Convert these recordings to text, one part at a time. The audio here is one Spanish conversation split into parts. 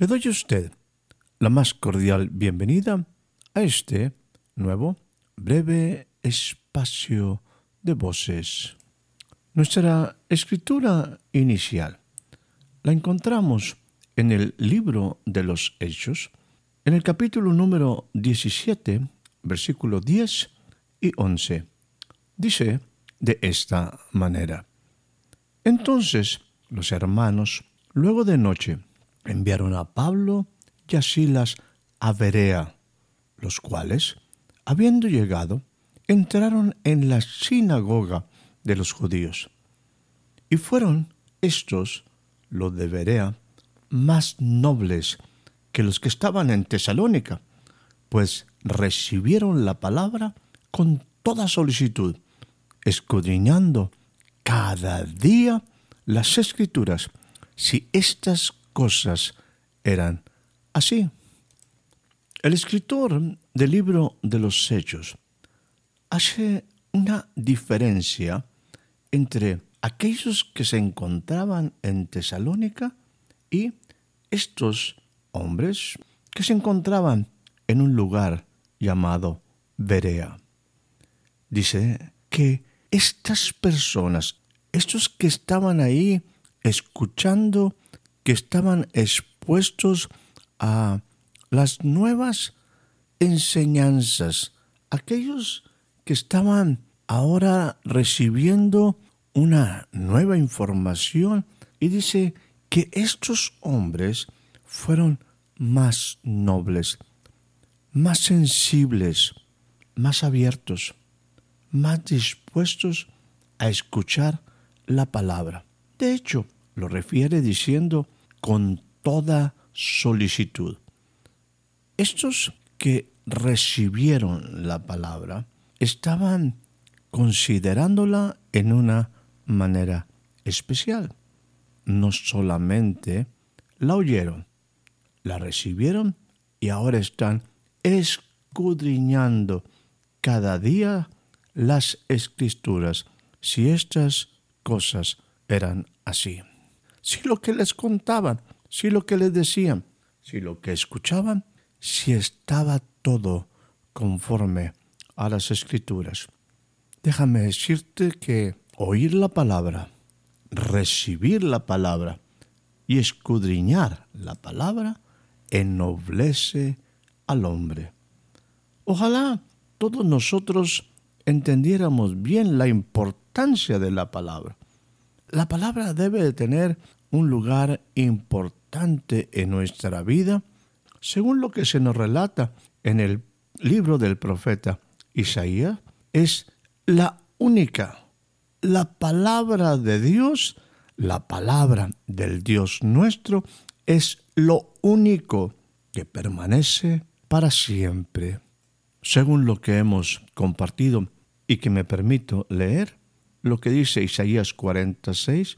Le doy a usted la más cordial bienvenida a este nuevo breve espacio de voces. Nuestra escritura inicial la encontramos en el libro de los Hechos, en el capítulo número 17, versículo 10 y 11. Dice de esta manera. Entonces los hermanos, luego de noche, enviaron a Pablo y a Silas a Berea, los cuales, habiendo llegado, entraron en la sinagoga de los judíos. Y fueron estos, los de Berea, más nobles que los que estaban en Tesalónica, pues recibieron la palabra con toda solicitud, escudriñando cada día las escrituras, si estas cosas eran así. El escritor del libro de los Hechos hace una diferencia entre aquellos que se encontraban en Tesalónica y estos hombres que se encontraban en un lugar llamado Berea. Dice que estas personas, estos que estaban ahí escuchando que estaban expuestos a las nuevas enseñanzas, aquellos que estaban ahora recibiendo una nueva información y dice que estos hombres fueron más nobles, más sensibles, más abiertos, más dispuestos a escuchar la palabra. De hecho, lo refiere diciendo con toda solicitud. Estos que recibieron la palabra estaban considerándola en una manera especial. No solamente la oyeron, la recibieron y ahora están escudriñando cada día las escrituras si estas cosas eran así si lo que les contaban, si lo que les decían, si lo que escuchaban, si estaba todo conforme a las escrituras. Déjame decirte que oír la palabra, recibir la palabra y escudriñar la palabra ennoblece al hombre. Ojalá todos nosotros entendiéramos bien la importancia de la palabra la palabra debe de tener un lugar importante en nuestra vida, según lo que se nos relata en el libro del profeta Isaías, es la única, la palabra de Dios, la palabra del Dios nuestro, es lo único que permanece para siempre. Según lo que hemos compartido y que me permito leer, lo que dice Isaías 46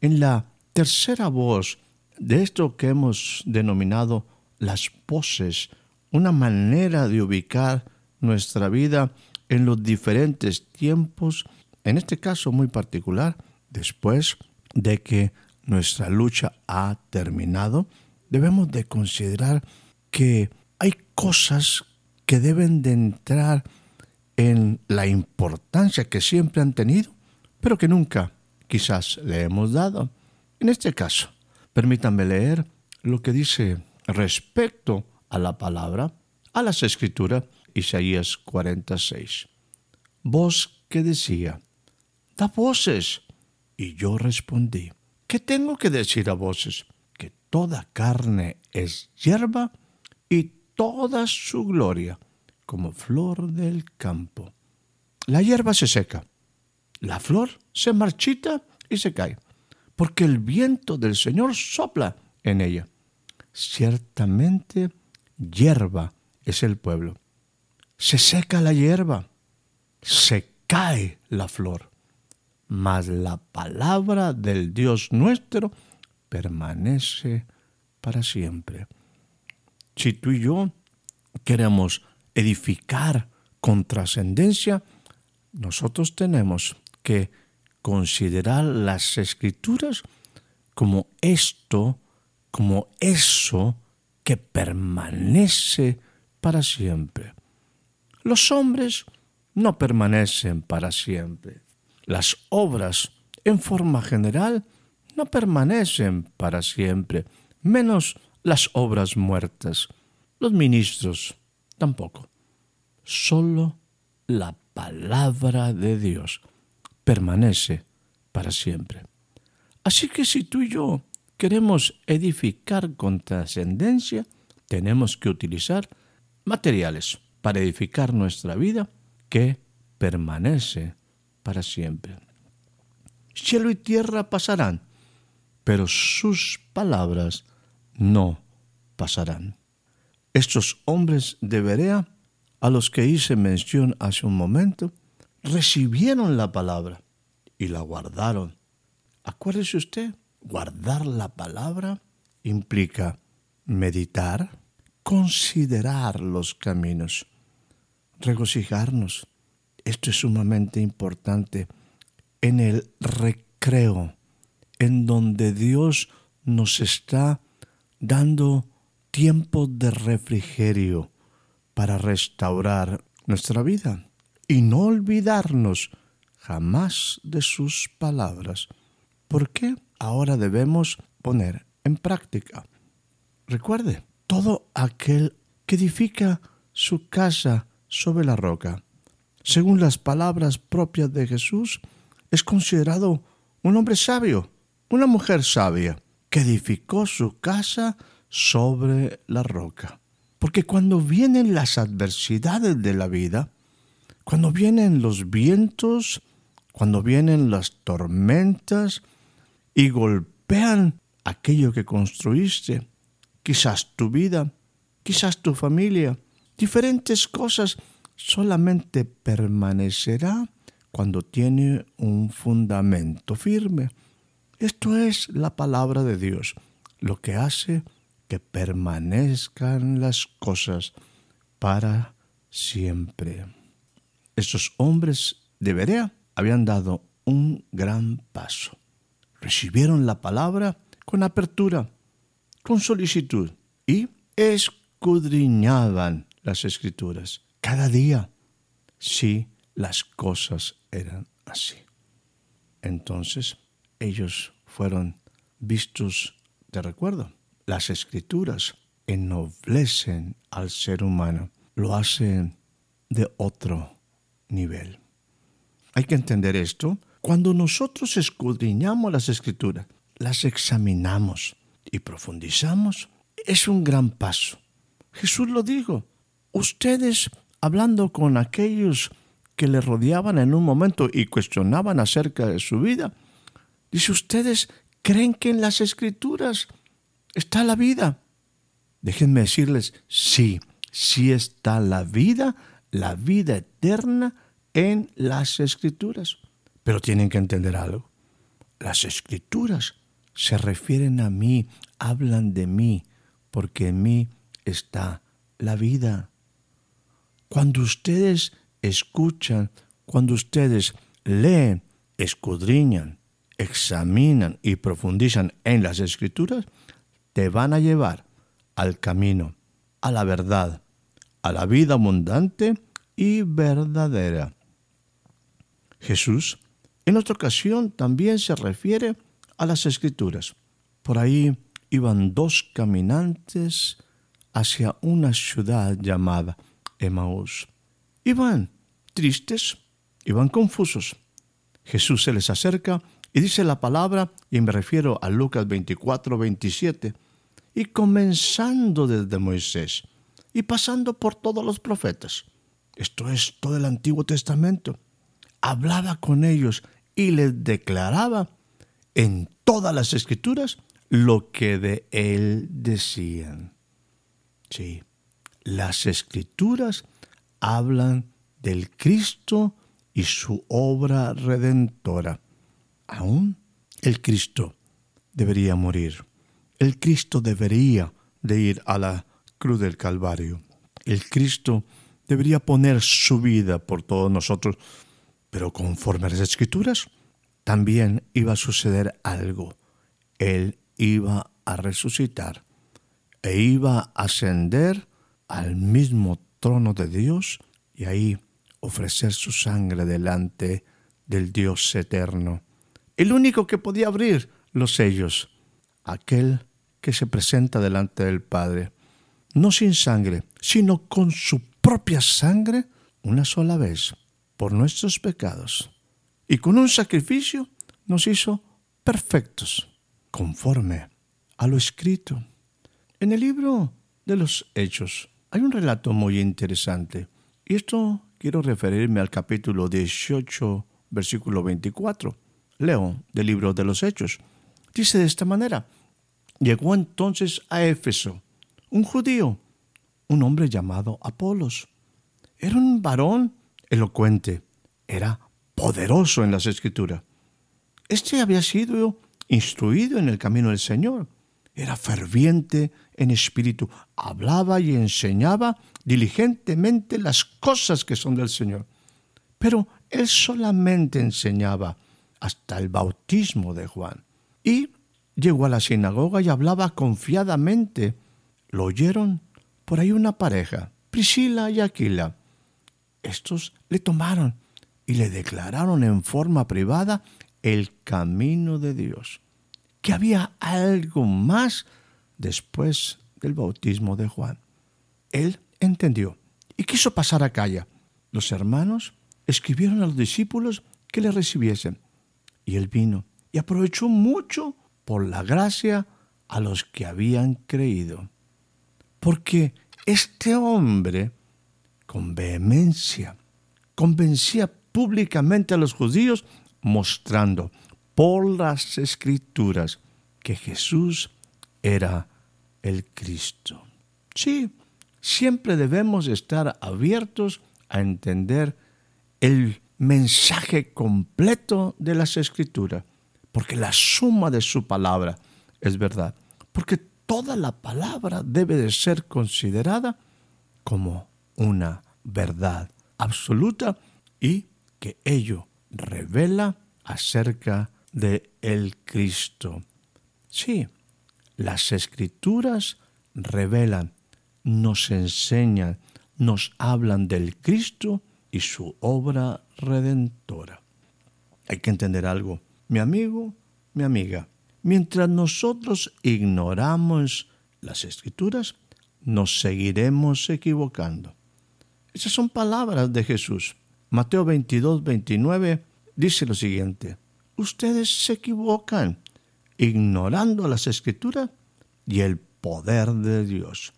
en la tercera voz de esto que hemos denominado las voces, una manera de ubicar nuestra vida en los diferentes tiempos, en este caso muy particular, después de que nuestra lucha ha terminado, debemos de considerar que hay cosas que deben de entrar en la importancia que siempre han tenido pero que nunca quizás le hemos dado. En este caso, permítanme leer lo que dice respecto a la palabra, a las escrituras, Isaías 46. Voz que decía, da voces. Y yo respondí, ¿qué tengo que decir a voces? Que toda carne es hierba y toda su gloria como flor del campo. la hierba se seca, la flor se marchita y se cae, porque el viento del Señor sopla en ella. Ciertamente hierba es el pueblo. Se seca la hierba, se cae la flor, mas la palabra del Dios nuestro permanece para siempre. Si tú y yo queremos edificar con trascendencia, nosotros tenemos que considerar las escrituras como esto, como eso que permanece para siempre. Los hombres no permanecen para siempre. Las obras, en forma general, no permanecen para siempre, menos las obras muertas. Los ministros tampoco. Solo la palabra de Dios permanece para siempre. Así que si tú y yo queremos edificar con trascendencia, tenemos que utilizar materiales para edificar nuestra vida que permanece para siempre. Cielo y tierra pasarán, pero sus palabras no pasarán. Estos hombres de Berea, a los que hice mención hace un momento, recibieron la palabra y la guardaron. Acuérdese usted, guardar la palabra implica meditar, considerar los caminos, regocijarnos. Esto es sumamente importante en el recreo, en donde Dios nos está dando tiempo de refrigerio para restaurar nuestra vida y no olvidarnos jamás de sus palabras. ¿Por qué ahora debemos poner en práctica? Recuerde, todo aquel que edifica su casa sobre la roca, según las palabras propias de Jesús, es considerado un hombre sabio, una mujer sabia, que edificó su casa sobre la roca. Porque cuando vienen las adversidades de la vida, cuando vienen los vientos, cuando vienen las tormentas y golpean aquello que construiste, quizás tu vida, quizás tu familia, diferentes cosas, solamente permanecerá cuando tiene un fundamento firme. Esto es la palabra de Dios, lo que hace que permanezcan las cosas para siempre. Estos hombres de Berea habían dado un gran paso. Recibieron la palabra con apertura, con solicitud y escudriñaban las escrituras cada día si las cosas eran así. Entonces ellos fueron vistos de recuerdo. Las escrituras ennoblecen al ser humano, lo hacen de otro nivel. Hay que entender esto. Cuando nosotros escudriñamos las escrituras, las examinamos y profundizamos, es un gran paso. Jesús lo dijo. Ustedes, hablando con aquellos que le rodeaban en un momento y cuestionaban acerca de su vida, dice, ustedes creen que en las escrituras está la vida. Déjenme decirles, sí, sí está la vida, la vida eterna en las escrituras. Pero tienen que entender algo. Las escrituras se refieren a mí, hablan de mí, porque en mí está la vida. Cuando ustedes escuchan, cuando ustedes leen, escudriñan, examinan y profundizan en las escrituras, te van a llevar al camino, a la verdad, a la vida abundante y verdadera. Jesús en otra ocasión también se refiere a las escrituras. Por ahí iban dos caminantes hacia una ciudad llamada Emaús. Iban tristes, iban confusos. Jesús se les acerca y dice la palabra, y me refiero a Lucas 24, 27, y comenzando desde Moisés y pasando por todos los profetas. Esto es todo el Antiguo Testamento hablaba con ellos y les declaraba en todas las escrituras lo que de él decían. Sí, las escrituras hablan del Cristo y su obra redentora. Aún el Cristo debería morir. El Cristo debería de ir a la cruz del Calvario. El Cristo debería poner su vida por todos nosotros. Pero conforme a las escrituras, también iba a suceder algo. Él iba a resucitar e iba a ascender al mismo trono de Dios y ahí ofrecer su sangre delante del Dios eterno. El único que podía abrir los sellos, aquel que se presenta delante del Padre, no sin sangre, sino con su propia sangre, una sola vez, por nuestros pecados. Y con un sacrificio nos hizo perfectos, conforme a lo escrito. En el libro de los Hechos hay un relato muy interesante, y esto quiero referirme al capítulo 18, versículo 24. Leo del libro de los Hechos. Dice de esta manera, llegó entonces a Éfeso un judío, un hombre llamado Apolos. Era un varón elocuente, era poderoso en las escrituras. Este había sido instruido en el camino del Señor era ferviente en espíritu, hablaba y enseñaba diligentemente las cosas que son del Señor. Pero él solamente enseñaba hasta el bautismo de Juan. Y llegó a la sinagoga y hablaba confiadamente. Lo oyeron por ahí una pareja, Priscila y Aquila. Estos le tomaron y le declararon en forma privada el camino de Dios que había algo más después del bautismo de Juan. Él entendió y quiso pasar a Calla. Los hermanos escribieron a los discípulos que le recibiesen. Y él vino y aprovechó mucho por la gracia a los que habían creído. Porque este hombre, con vehemencia, convencía públicamente a los judíos mostrando por las escrituras que Jesús era el Cristo. Sí, siempre debemos estar abiertos a entender el mensaje completo de las escrituras, porque la suma de su palabra es verdad, porque toda la palabra debe de ser considerada como una verdad absoluta y que ello revela acerca de el Cristo. Sí, las escrituras revelan, nos enseñan, nos hablan del Cristo y su obra redentora. Hay que entender algo, mi amigo, mi amiga, mientras nosotros ignoramos las escrituras, nos seguiremos equivocando. Esas son palabras de Jesús. Mateo 22, 29 dice lo siguiente, ustedes se equivocan ignorando las escrituras y el poder de Dios.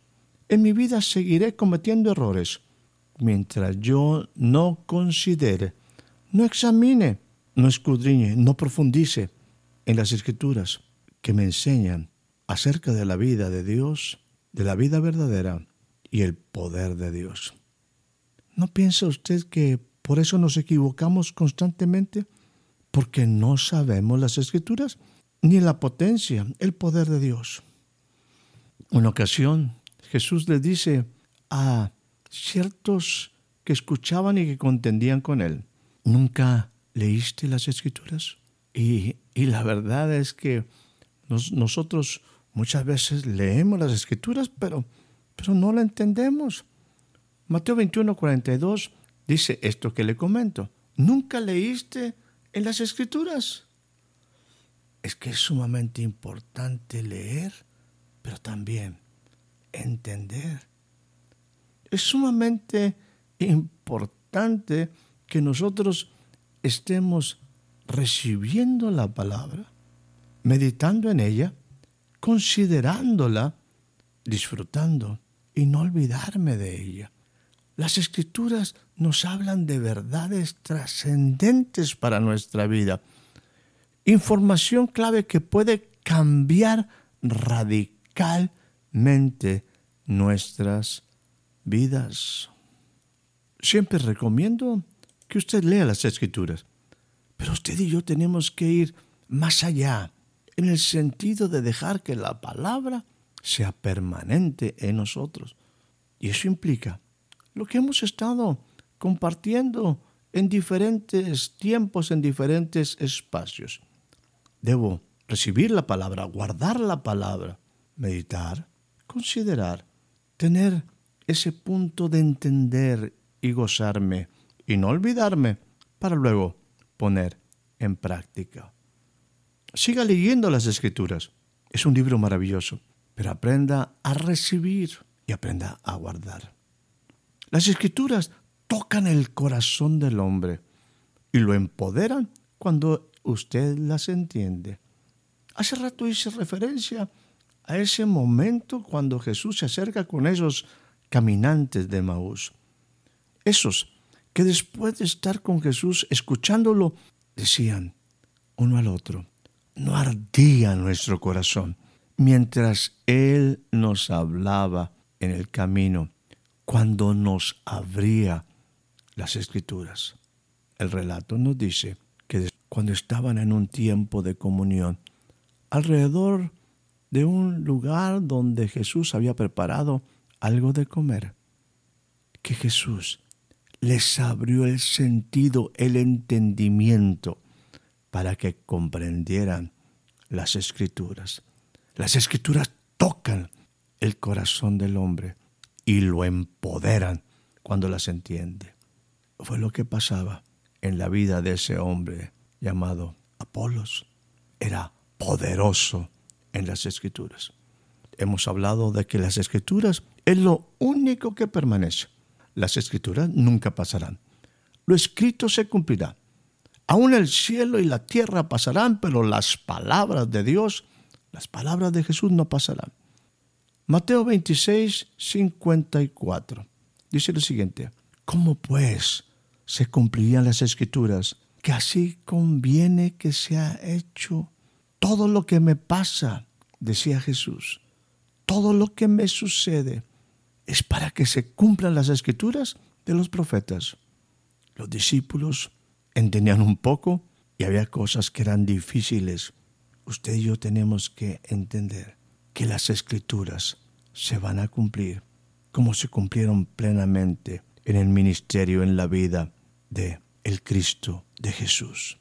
En mi vida seguiré cometiendo errores mientras yo no considere, no examine, no escudriñe, no profundice en las escrituras que me enseñan acerca de la vida de Dios, de la vida verdadera y el poder de Dios. ¿No piensa usted que por eso nos equivocamos constantemente? porque no sabemos las escrituras ni la potencia, el poder de Dios. Una ocasión Jesús le dice a ciertos que escuchaban y que contendían con él, ¿nunca leíste las escrituras? Y, la verdad es que nosotros muchas veces leemos las escrituras, pero, pero no la entendemos. Mateo 21, 42 dice esto que le comento. ¿Nunca leíste en las escrituras. Es que es sumamente importante leer, pero también entender. Es sumamente importante que nosotros estemos recibiendo la palabra, meditando en ella, considerándola, disfrutando y no olvidarme de ella. Las escrituras nos hablan de verdades trascendentes para nuestra vida. Información clave que puede cambiar radicalmente nuestras vidas. Siempre recomiendo que usted lea las escrituras, pero usted y yo tenemos que ir más allá, en el sentido de dejar que la palabra sea permanente en nosotros. Y eso implica lo que hemos estado compartiendo en diferentes tiempos, en diferentes espacios. Debo recibir la palabra, guardar la palabra, meditar, considerar, tener ese punto de entender y gozarme y no olvidarme para luego poner en práctica. Siga leyendo las escrituras. Es un libro maravilloso, pero aprenda a recibir y aprenda a guardar. Las escrituras tocan el corazón del hombre y lo empoderan cuando usted las entiende. Hace rato hice referencia a ese momento cuando Jesús se acerca con esos caminantes de Maús. Esos que después de estar con Jesús, escuchándolo, decían uno al otro, no ardía nuestro corazón mientras Él nos hablaba en el camino, cuando nos abría las escrituras. El relato nos dice que cuando estaban en un tiempo de comunión, alrededor de un lugar donde Jesús había preparado algo de comer, que Jesús les abrió el sentido, el entendimiento, para que comprendieran las escrituras. Las escrituras tocan el corazón del hombre y lo empoderan cuando las entiende. Fue lo que pasaba en la vida de ese hombre llamado Apolos. Era poderoso en las escrituras. Hemos hablado de que las escrituras es lo único que permanece. Las escrituras nunca pasarán. Lo escrito se cumplirá. Aún el cielo y la tierra pasarán, pero las palabras de Dios, las palabras de Jesús no pasarán. Mateo 26, 54. Dice lo siguiente, ¿cómo pues se cumplirían las escrituras? Que así conviene que sea hecho todo lo que me pasa, decía Jesús, todo lo que me sucede es para que se cumplan las escrituras de los profetas. Los discípulos entendían un poco y había cosas que eran difíciles. Usted y yo tenemos que entender que las escrituras se van a cumplir como se cumplieron plenamente en el ministerio, en la vida de el Cristo de Jesús.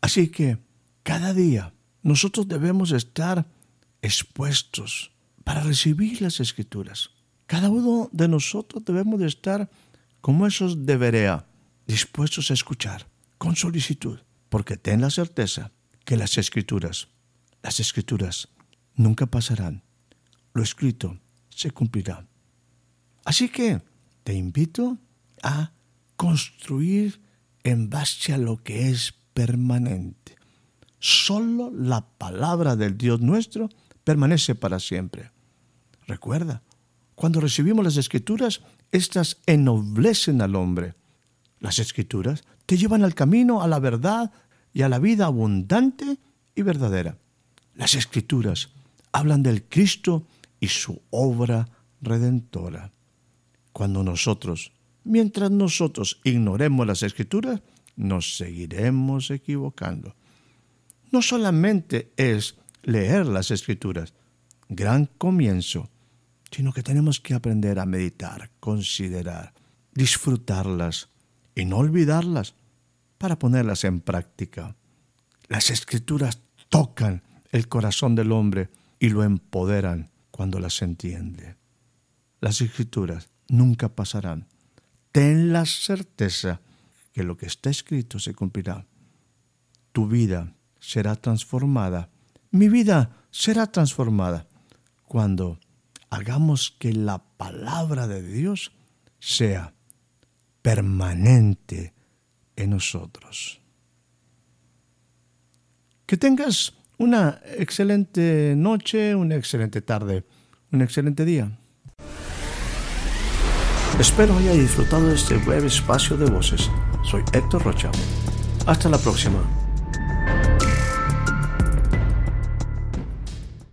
Así que cada día nosotros debemos estar expuestos para recibir las escrituras. Cada uno de nosotros debemos de estar como esos de dispuestos a escuchar con solicitud, porque ten la certeza que las escrituras, las escrituras nunca pasarán. Lo escrito se cumplirá. Así que te invito a construir en base a lo que es permanente. Solo la palabra del Dios nuestro permanece para siempre. Recuerda, cuando recibimos las escrituras, éstas ennoblecen al hombre. Las escrituras te llevan al camino, a la verdad y a la vida abundante y verdadera. Las escrituras hablan del Cristo y su obra redentora. Cuando nosotros, mientras nosotros ignoremos las escrituras, nos seguiremos equivocando. No solamente es leer las escrituras, gran comienzo, sino que tenemos que aprender a meditar, considerar, disfrutarlas y no olvidarlas para ponerlas en práctica. Las escrituras tocan el corazón del hombre y lo empoderan cuando las entiende. Las escrituras nunca pasarán. Ten la certeza que lo que está escrito se cumplirá. Tu vida será transformada. Mi vida será transformada cuando hagamos que la palabra de Dios sea permanente en nosotros. Que tengas una excelente noche, una excelente tarde, un excelente día. Espero haya disfrutado de este breve espacio de voces. Soy Héctor Rocha. Hasta la próxima.